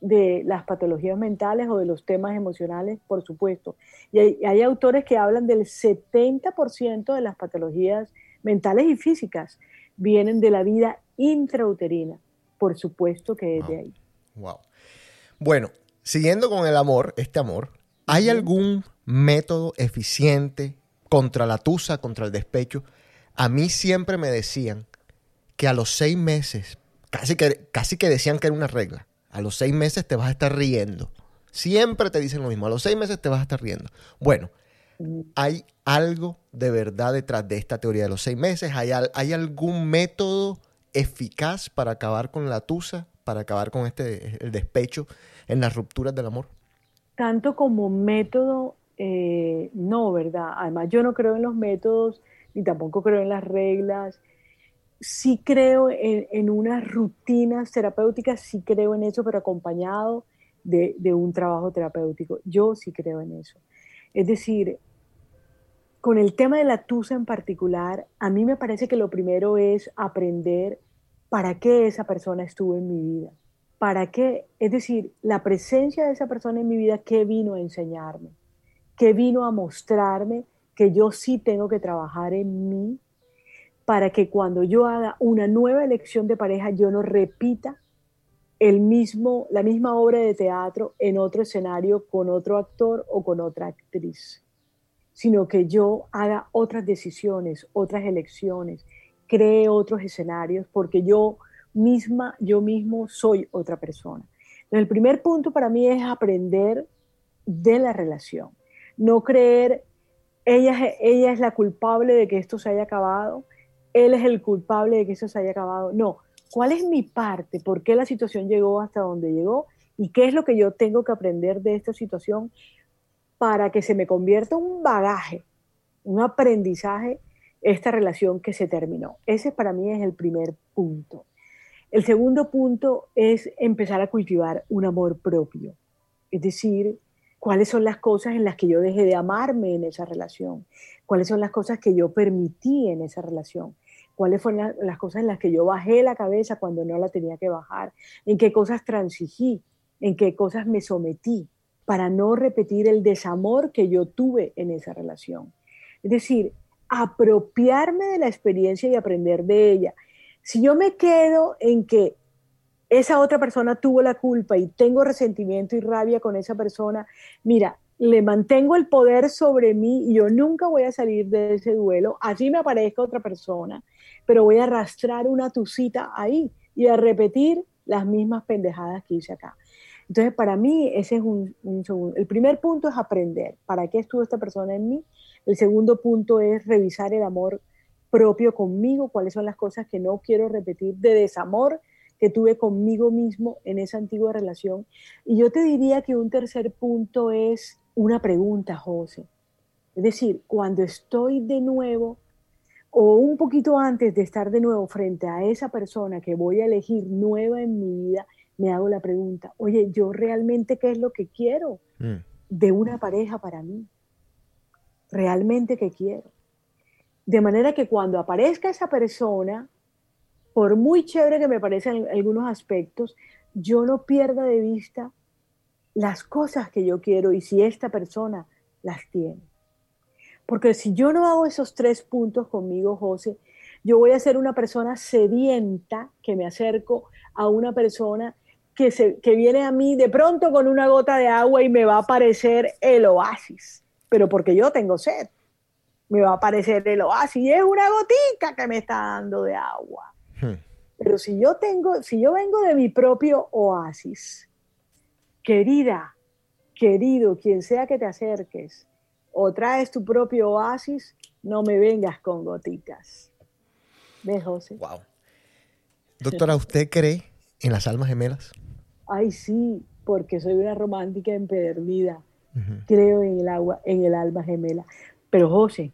de las patologías mentales o de los temas emocionales, por supuesto. Y hay, autores que hablan del 70% de las patologías mentales y físicas vienen de la vida intrauterina. Por supuesto que es de ahí. Wow. Bueno, siguiendo con el amor, este amor, ¿hay algún método eficiente contra la tusa, contra el despecho? A mí siempre me decían que a los seis meses casi que, casi que decían que era una regla. A los seis meses te vas a estar riendo. Siempre te dicen lo mismo. A los seis meses te vas a estar riendo. Bueno, ¿hay algo de verdad detrás de esta teoría de los seis meses? ¿Hay, hay algún método eficaz para acabar con la tusa, para acabar con este el despecho en las rupturas del amor? Tanto como método, eh, no, ¿verdad? Además, yo no creo en los métodos, ni tampoco creo en las reglas, sí creo en, unas rutinas terapéuticas, sí creo en eso, pero acompañado de, un trabajo terapéutico. Yo sí creo en eso. Es decir, con el tema de la tusa en particular, a mí me parece que lo primero es aprender para qué esa persona estuvo en mi vida. ¿Para qué? Es decir, la presencia de esa persona en mi vida, ¿qué vino a enseñarme? ¿Qué vino a mostrarme que yo sí tengo que trabajar en mí para que cuando yo haga una nueva elección de pareja yo no repita el mismo, la misma obra de teatro en otro escenario con otro actor o con otra actriz, sino que yo haga otras decisiones, otras elecciones, cree otros escenarios, porque yo misma, yo mismo soy otra persona. el primer punto para mí es aprender de la relación, no creer, ella, ella es la culpable de que esto se haya acabado, él es el culpable de que eso se haya acabado. No, ¿cuál es mi parte? ¿Por qué la situación llegó hasta donde llegó? ¿Y qué es lo que yo tengo que aprender de esta situación para que se me convierta en un bagaje, un aprendizaje, esta relación que se terminó? Ese para mí es el primer punto. El segundo punto es empezar a cultivar un amor propio. Es decir, cuáles son las cosas en las que yo dejé de amarme en esa relación, cuáles son las cosas que yo permití en esa relación, cuáles fueron las cosas en las que yo bajé la cabeza cuando no la tenía que bajar, en qué cosas transigí, en qué cosas me sometí, para no repetir el desamor que yo tuve en esa relación. Es decir, apropiarme de la experiencia y aprender de ella. Si yo me quedo en que esa otra persona tuvo la culpa y tengo resentimiento y rabia con esa persona, mira, le mantengo el poder sobre mí y yo nunca voy a salir de ese duelo, así me aparezca otra persona, pero voy a arrastrar una tucita ahí y a repetir las mismas pendejadas que hice acá. Entonces, para mí, ese es un, un, segundo. El primer punto es aprender para qué estuvo esta persona en mí. El segundo punto es revisar el amor propio conmigo, cuáles son las cosas que no quiero repetir de desamor que tuve conmigo mismo en esa antigua relación. Y yo te diría que un tercer punto es una pregunta, José. Es decir, cuando estoy de nuevo o un poquito antes de estar de nuevo frente a esa persona que voy a elegir nueva en mi vida, me hago la pregunta, oye, ¿yo realmente qué es lo que quiero Mm. de una pareja para mí? ¿Realmente qué quiero? De manera que cuando aparezca esa persona, por muy chévere que me parecen en algunos aspectos, yo no pierda de vista las cosas que yo quiero y si esta persona las tiene. Porque si yo no hago esos tres puntos conmigo, José, yo voy a ser una persona sedienta que me acerco a una persona que, se, que viene a mí de pronto con una gota de agua y me va a aparecer el oasis, pero porque yo tengo sed. Me va a aparecer el oasis y es una gotica que me está dando de agua. Hmm. Pero si yo tengo, si yo vengo de mi propio oasis, querida, querido, quien sea que te acerques, o traes tu propio oasis, no me vengas con gotitas. ¿Ves, José? Wow. Doctora, ¿usted cree en las almas gemelas? Ay, sí, porque soy una romántica empedernida. Creo en el agua, en el alma gemela. Pero, José,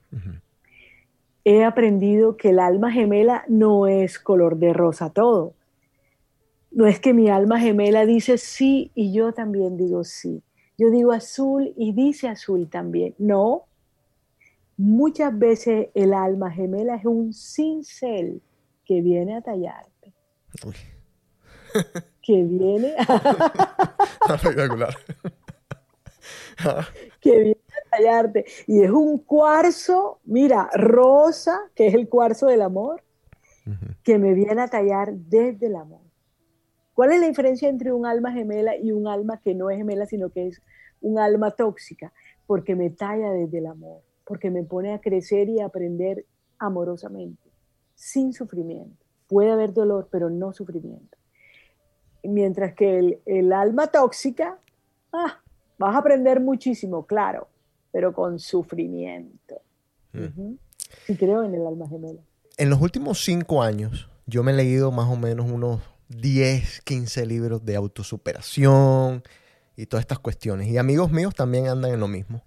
he aprendido que el alma gemela no es color de rosa todo. No es que mi alma gemela dice sí y yo también digo sí. Yo digo azul y dice azul también. No. Muchas veces el alma gemela es un cincel que viene a tallarte, Uy, que viene espectacular. que viene a tallarte. Y es un cuarzo, mira, rosa, que es el cuarzo del amor, Ujú. que me viene a tallar desde el amor. ¿Cuál es la diferencia entre un alma gemela y un alma que no es gemela, sino que es un alma tóxica? Porque me talla desde el amor, porque me pone a crecer y a aprender amorosamente, sin sufrimiento. Puede haber dolor, pero no sufrimiento. Mientras que el, el alma tóxica, ah, vas a aprender muchísimo, claro, pero con sufrimiento. Mm. Y creo en el alma gemela. En los últimos cinco años, yo me he leído más o menos unos 10, 15 libros de autosuperación y todas estas cuestiones. Y amigos míos también andan en lo mismo.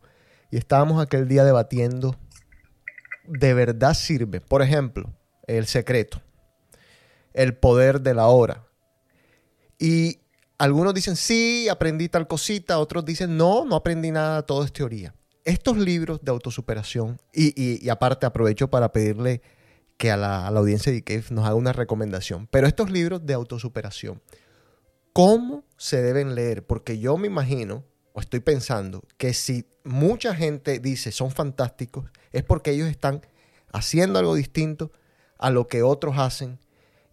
Y estábamos aquel día debatiendo, ¿de verdad sirve? Por ejemplo, el secreto, el poder de la hora. Y algunos dicen, sí, aprendí tal cosita, otros dicen, no, no aprendí nada, todo es teoría. Estos libros de autosuperación, y, y- aparte aprovecho para pedirle que a la, a la audiencia de IKEF nos haga una recomendación, pero estos libros de autosuperación, ¿cómo se deben leer? Porque yo me imagino, o estoy pensando, que si mucha gente dice son fantásticos, es porque ellos están haciendo algo distinto a lo que otros hacen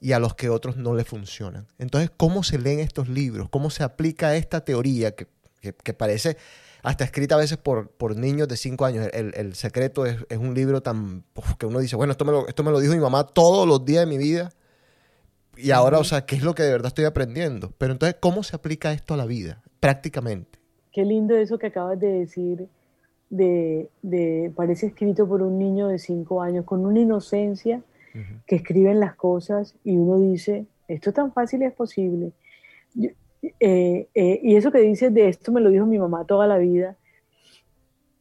y a los que otros no les funcionan. Entonces, ¿cómo se leen estos libros? ¿Cómo se aplica esta teoría que, que- que parece hasta escrita a veces por, por niños de 5 años? El, el secreto es, es un libro tan uf, que uno dice, bueno, esto me, lo, esto me lo dijo mi mamá todos los días de mi vida. Y ahora, o sea, ¿qué es lo que de verdad estoy aprendiendo? Pero entonces, ¿cómo se aplica esto a la vida? Prácticamente. Qué lindo eso que acabas de decir, de, de- parece escrito por un niño de cinco años, con una inocencia que escriben las cosas y uno dice, esto tan fácil es posible. Yo- eh, eh, y eso que dices de esto me lo dijo mi mamá toda la vida.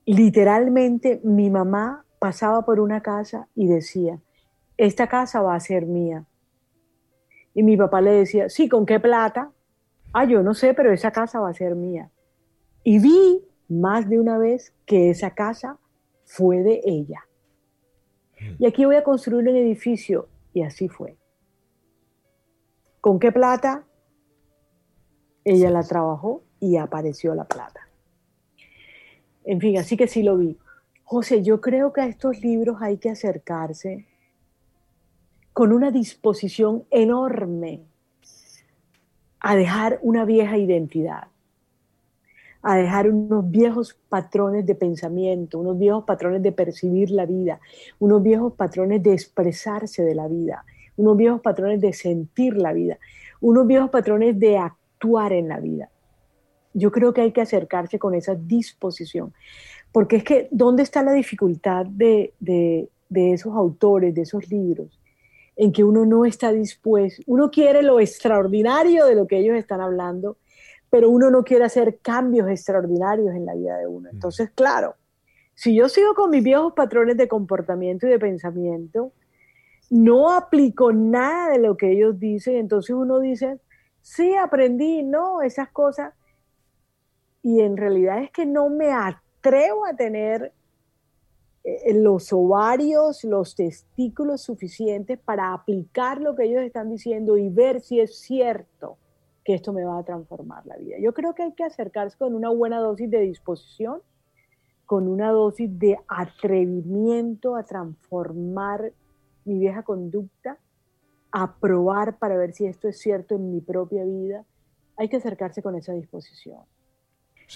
Literalmente mi mamá pasaba por una casa y decía, esta casa va a ser mía. Y mi papá le decía, sí, ¿con qué plata? Ah, yo no sé, pero esa casa va a ser mía. Y vi más de una vez que esa casa fue de ella. Y aquí voy a construir un edificio. Y así fue. ¿Con qué plata? Ella la trabajó y apareció la plata. En fin, así que sí lo vi. José, yo creo que a estos libros hay que acercarse con una disposición enorme a dejar una vieja identidad, a dejar unos viejos patrones de pensamiento, unos viejos patrones de percibir la vida, unos viejos patrones de expresarse de la vida, unos viejos patrones de sentir la vida, unos viejos patrones de actuar en la vida. Yo creo que hay que acercarse con esa disposición, porque es que, ¿dónde está la dificultad de, de, de esos autores, de esos libros? en que uno no está dispuesto, uno quiere lo extraordinario de lo que ellos están hablando, pero uno no quiere hacer cambios extraordinarios en la vida de uno. Entonces, claro, si yo sigo con mis viejos patrones de comportamiento y de pensamiento, no aplico nada de lo que ellos dicen, entonces uno dice, sí aprendí, no, esas cosas. Y en realidad es que no me atrevo a tener eh, los ovarios, los testículos suficientes para aplicar lo que ellos están diciendo y ver si es cierto que esto me va a transformar la vida. Yo creo que hay que acercarse con una buena dosis de disposición, con una dosis de atrevimiento a transformar mi vieja conducta, a probar para ver si esto es cierto en mi propia vida. Hay que acercarse con esa disposición,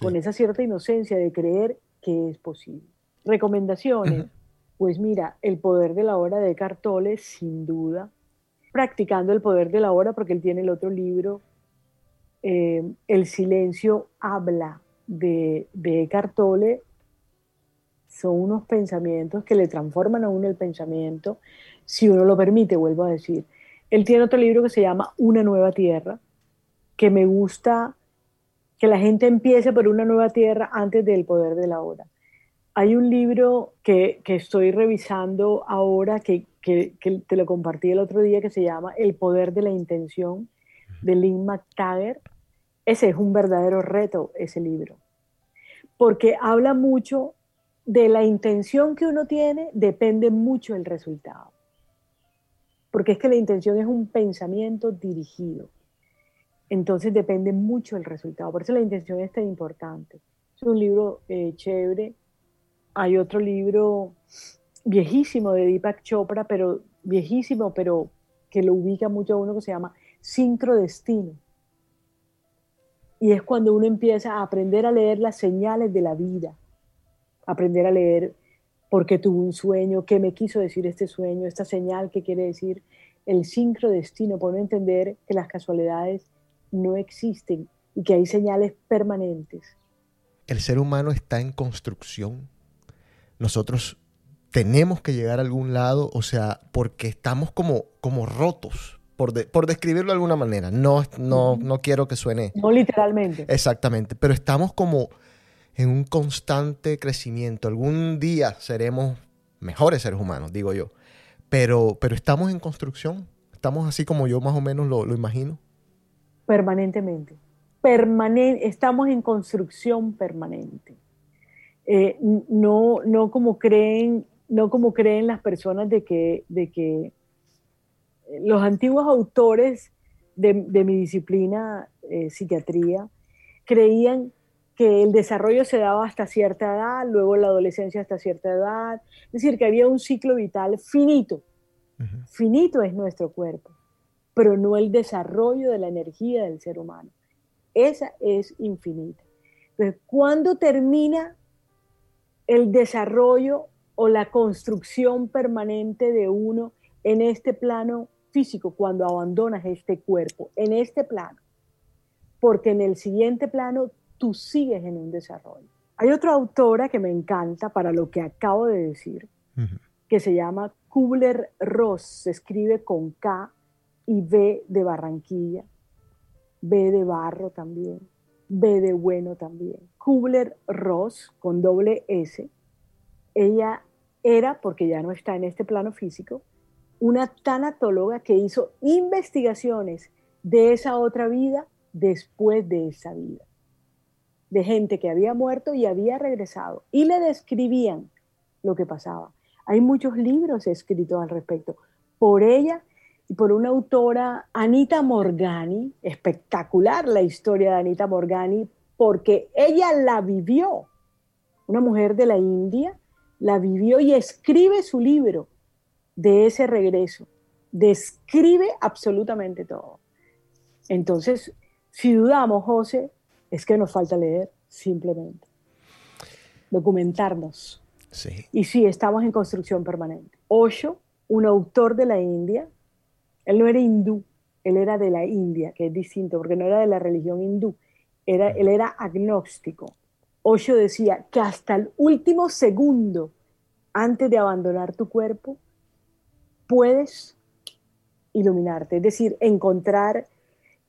con esa cierta inocencia de creer que es posible. Recomendaciones. Pues mira, el poder de la hora de Cartole, sin duda. Practicando el poder de la hora, porque él tiene el otro libro, eh, El silencio habla de, de Cartole. Son unos pensamientos que le transforman a uno el pensamiento, si uno lo permite, vuelvo a decir. Él tiene otro libro que se llama Una nueva tierra, que me gusta que la gente empiece por una nueva tierra antes del poder de la hora. Hay un libro que, estoy revisando ahora, que, te lo compartí el otro día, que se llama El poder de la intención, de Lynn McTaggart. Ese es un verdadero reto, ese libro, porque habla mucho de la intención que uno tiene, depende mucho el resultado. Porque es que la intención es un pensamiento dirigido. Entonces depende mucho el resultado. Por eso la intención es tan importante. Es un libro eh, chévere hay otro libro viejísimo de Deepak Chopra, pero viejísimo, pero que lo ubica mucho a uno que se llama Sincrodestino. Y es cuando uno empieza a aprender a leer las señales de la vida, aprender a leer por qué tuvo un sueño, qué me quiso decir este sueño, esta señal que quiere decir el sincrodestino, por no entender que las casualidades no existen y que hay señales permanentes. El ser humano está en construcción nosotros tenemos que llegar a algún lado, o sea, porque estamos como, como rotos, por, por describirlo de alguna manera. No, no, no quiero que suene. No literalmente. Exactamente, pero estamos como en un constante crecimiento. Algún día seremos mejores seres humanos, digo yo. Pero, pero estamos en construcción. Estamos así como yo más o menos lo, lo imagino. Permanentemente. Permanen estamos en construcción permanente. Eh, no, no, como creen, no como creen las personas de que, de que los antiguos autores de, mi disciplina, eh, psiquiatría, creían que el desarrollo se daba hasta cierta edad, luego la adolescencia hasta cierta edad, es decir, que había un ciclo vital finito. Finito es nuestro cuerpo, pero no el desarrollo de la energía del ser humano. Esa es infinita. Entonces, ¿cuándo termina el desarrollo o la construcción permanente de uno en este plano físico cuando abandonas este cuerpo, en este plano. Porque en el siguiente plano tú sigues en un desarrollo. Hay otra autora que me encanta para lo que acabo de decir, que se llama Kubler-Ross, se escribe con K y B de Barranquilla, B de Barro también. B de bueno también. Kubler-Ross, con doble S, ella era, porque ya no está en este plano físico, una tanatóloga que hizo investigaciones de esa otra vida después de esa vida, de gente que había muerto y había regresado, y le describían lo que pasaba. Hay muchos libros escritos al respecto por ella y por una autora, Anita Morgani, espectacular la historia de Anita Morgani, porque ella la vivió, una mujer de la India, la vivió y escribe su libro de ese regreso, describe absolutamente todo. Entonces, si dudamos, José, es que nos falta leer, simplemente. Documentarnos. Sí. Y sí, estamos en construcción permanente. Osho, un autor de la India, él no era hindú, él era de la India, que es distinto, porque no era de la religión hindú, era, él era agnóstico. Osho decía que hasta el último segundo antes de abandonar tu cuerpo, puedes iluminarte, es decir, encontrar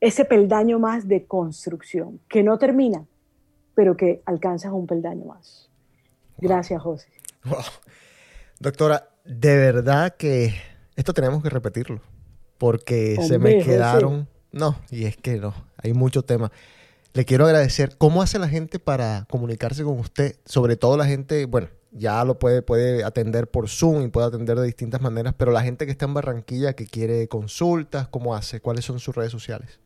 ese peldaño más de construcción, que no termina, pero que alcanzas un peldaño más. Gracias, José. Doctora, de verdad que esto tenemos que repetirlo porque se me quedaron No, y es que no, hay mucho tema. Le quiero agradecer. ¿Cómo hace la gente para comunicarse con usted? Sobre todo la gente, bueno, ya lo puede, puede atender por Zoom y puede atender de distintas maneras, pero la gente que está en Barranquilla que quiere consultas, ¿cómo hace? ¿Cuáles son sus redes sociales?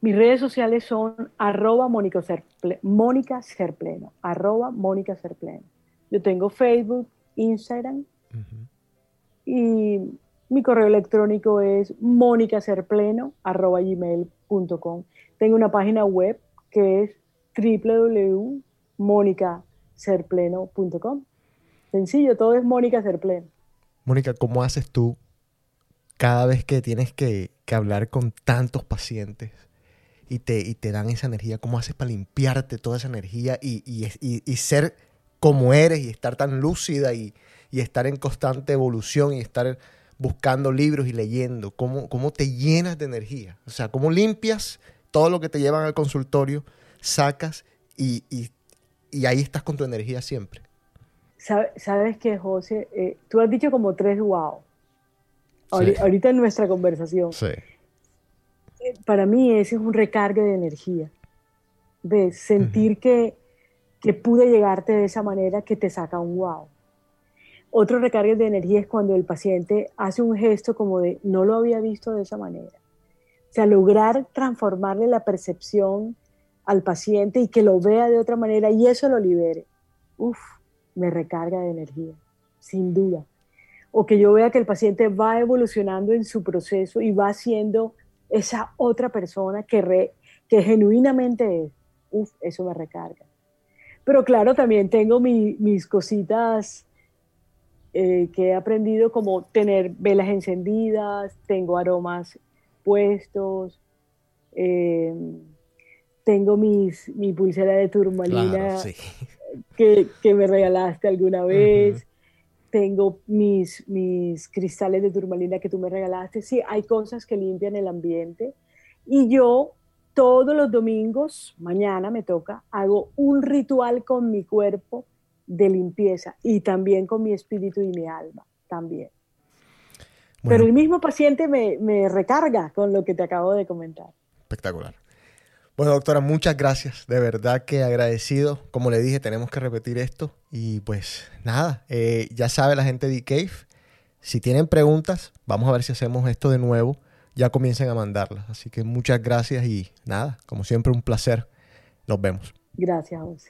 Mis redes sociales son arroba Mónica Serpleno, arroba Mónica Serpleno. Yo tengo Facebook, Instagram y mi correo electrónico es monicaserpleno arroba gmail.com. Tengo una página web que es www.monicaserpleno.com. Sencillo, todo es Mónica Serpleno. Mónica, ¿cómo haces tú cada vez que tienes que, hablar con tantos pacientes y te, te, dan esa energía? ¿Cómo haces para limpiarte toda esa energía y, ser como eres y estar tan lúcida y, estar en constante evolución y estar buscando libros y leyendo? ¿Cómo, ¿Cómo te llenas de energía? O sea, ¿cómo limpias todo lo que te llevan al consultorio, sacas y, ahí estás con tu energía siempre? Sabes que, José, eh, tú has dicho como tres wow. Ahorita en nuestra conversación. Sí. Para mí ese es un recargue de energía. ¿Ves? Sentir que, que pude llegarte de esa manera que te saca un wow. Otro recargue de energía es cuando el paciente hace un gesto como de no lo había visto de esa manera. O sea, lograr transformarle la percepción al paciente y que lo vea de otra manera y eso lo libere. Uf, me recarga de energía, sin duda. O que yo vea que el paciente va evolucionando en su proceso y va siendo esa otra persona que, que genuinamente es. Uf, eso me recarga. Pero claro, también tengo mis cositas eh, que he aprendido, como tener velas encendidas, tengo aromas puestos, eh, tengo mis, mi pulsera de turmalina que, me regalaste alguna vez. Tengo mis, mis cristales de turmalina que tú me regalaste. Sí, hay cosas que limpian el ambiente. Y yo todos los domingos, mañana me toca, hago un ritual con mi cuerpo de limpieza y también con mi espíritu y mi alma, también. Pero el mismo paciente me, me recarga con lo que te acabo de comentar. Espectacular. Bueno, doctora, muchas gracias. De verdad que agradecido. Como le dije, tenemos que repetir esto. Y pues nada, eh, ya sabe la gente de Cave. Si tienen preguntas, vamos a ver si hacemos esto de nuevo. Ya comiencen a mandarlas. Así que muchas gracias y nada, como siempre, un placer. Nos vemos. Gracias, José.